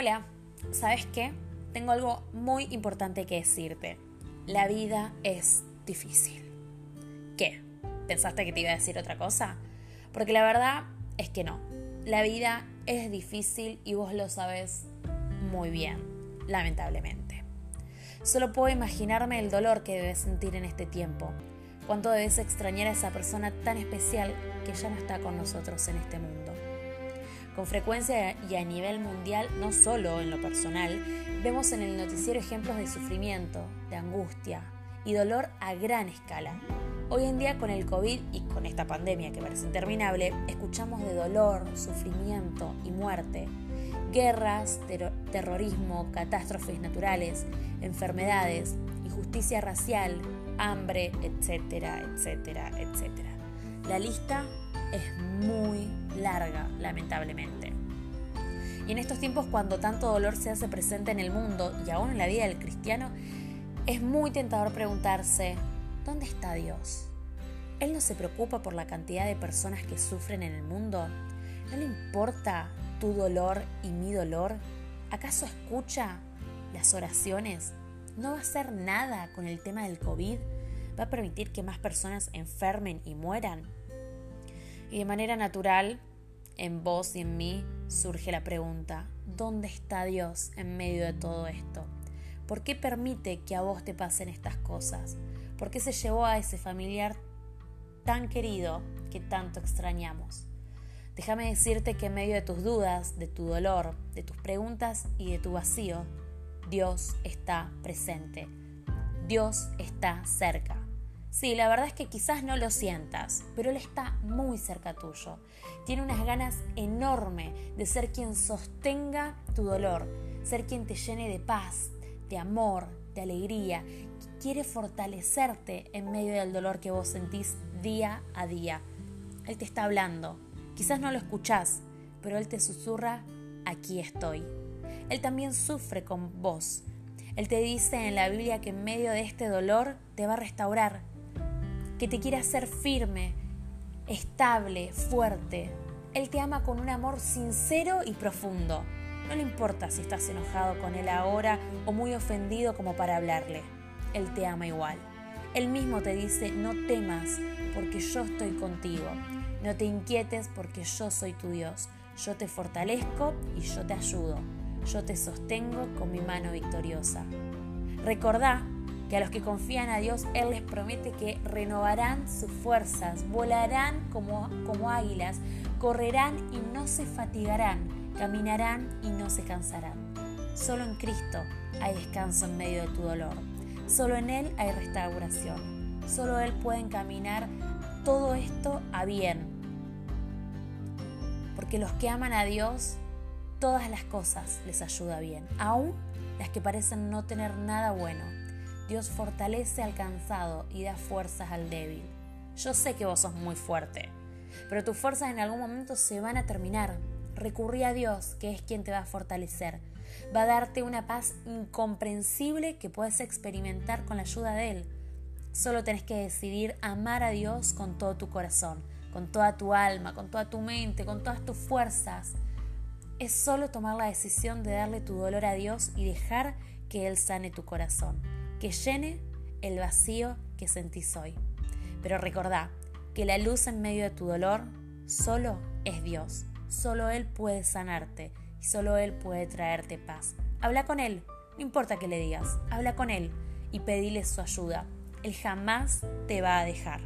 Hola, ¿sabes qué? Tengo algo muy importante que decirte. La vida es difícil. ¿Qué? ¿Pensaste que te iba a decir otra cosa? Porque la verdad es que no. La vida es difícil y vos lo sabes muy bien, lamentablemente. Solo puedo imaginarme el dolor que debes sentir en este tiempo. Cuánto debes extrañar a esa persona tan especial que ya no está con nosotros en este mundo. Con frecuencia y a nivel mundial, no solo en lo personal, vemos en el noticiero ejemplos de sufrimiento, de angustia y dolor a gran escala. Hoy en día con el COVID y con esta pandemia que parece interminable, escuchamos de dolor, sufrimiento y muerte, guerras, terrorismo, catástrofes naturales, enfermedades, injusticia racial, hambre, etcétera, etcétera, etcétera. La lista es muy larga, lamentablemente. Y en estos tiempos cuando tanto dolor se hace presente en el mundo y aún en la vida del cristiano, es muy tentador preguntarse, ¿dónde está Dios? ¿Él no se preocupa por la cantidad de personas que sufren en el mundo? ¿No le importa tu dolor y mi dolor? ¿Acaso escucha las oraciones? ¿No va a hacer nada con el tema del COVID? ¿Va a permitir que más personas enfermen y mueran? Y de manera natural, en vos y en mí surge la pregunta, ¿dónde está Dios en medio de todo esto? ¿Por qué permite que a vos te pasen estas cosas? ¿Por qué se llevó a ese familiar tan querido que tanto extrañamos? Déjame decirte que en medio de tus dudas, de tu dolor, de tus preguntas y de tu vacío, Dios está presente. Dios está cerca. Sí, la verdad es que quizás no lo sientas, pero Él está muy cerca tuyo. Tiene unas ganas enormes de ser quien sostenga tu dolor, ser quien te llene de paz, de amor, de alegría. Quiere fortalecerte en medio del dolor que vos sentís día a día. Él te está hablando. Quizás no lo escuchás, pero Él te susurra, aquí estoy. Él también sufre con vos. Él te dice en la Biblia que en medio de este dolor te va a restaurar, que te quiere hacer firme, estable, fuerte. Él te ama con un amor sincero y profundo. No le importa si estás enojado con él ahora o muy ofendido como para hablarle. Él te ama igual. Él mismo te dice, no temas porque yo estoy contigo. No te inquietes porque yo soy tu Dios. Yo te fortalezco y yo te ayudo. Yo te sostengo con mi mano victoriosa. Recordá que a los que confían a Dios Él les promete que renovarán sus fuerzas, volarán como, como águilas, correrán y no se fatigarán, caminarán y no se cansarán. Solo en Cristo hay descanso en medio de tu dolor. Solo en Él hay restauración. Solo Él puede encaminar todo esto a bien. Porque los que aman a Dios, todas las cosas les ayuda bien, aún las que parecen no tener nada bueno Dios fortalece al cansado y da fuerzas al débil. Yo sé que vos sos muy fuerte, pero tus fuerzas en algún momento se van a terminar. Recurrí a Dios, que es quien te va a fortalecer. Va a darte una paz incomprensible que puedes experimentar con la ayuda de Él. Solo tenés que decidir amar a Dios con todo tu corazón, con toda tu alma, con toda tu mente, con todas tus fuerzas. Es solo tomar la decisión de darle tu dolor a Dios y dejar que Él sane tu corazón que llene el vacío que sentís hoy. Pero recordá que la luz en medio de tu dolor solo es Dios. Solo Él puede sanarte y solo Él puede traerte paz. Habla con Él, no importa qué le digas, habla con Él y pedile su ayuda. Él jamás te va a dejar.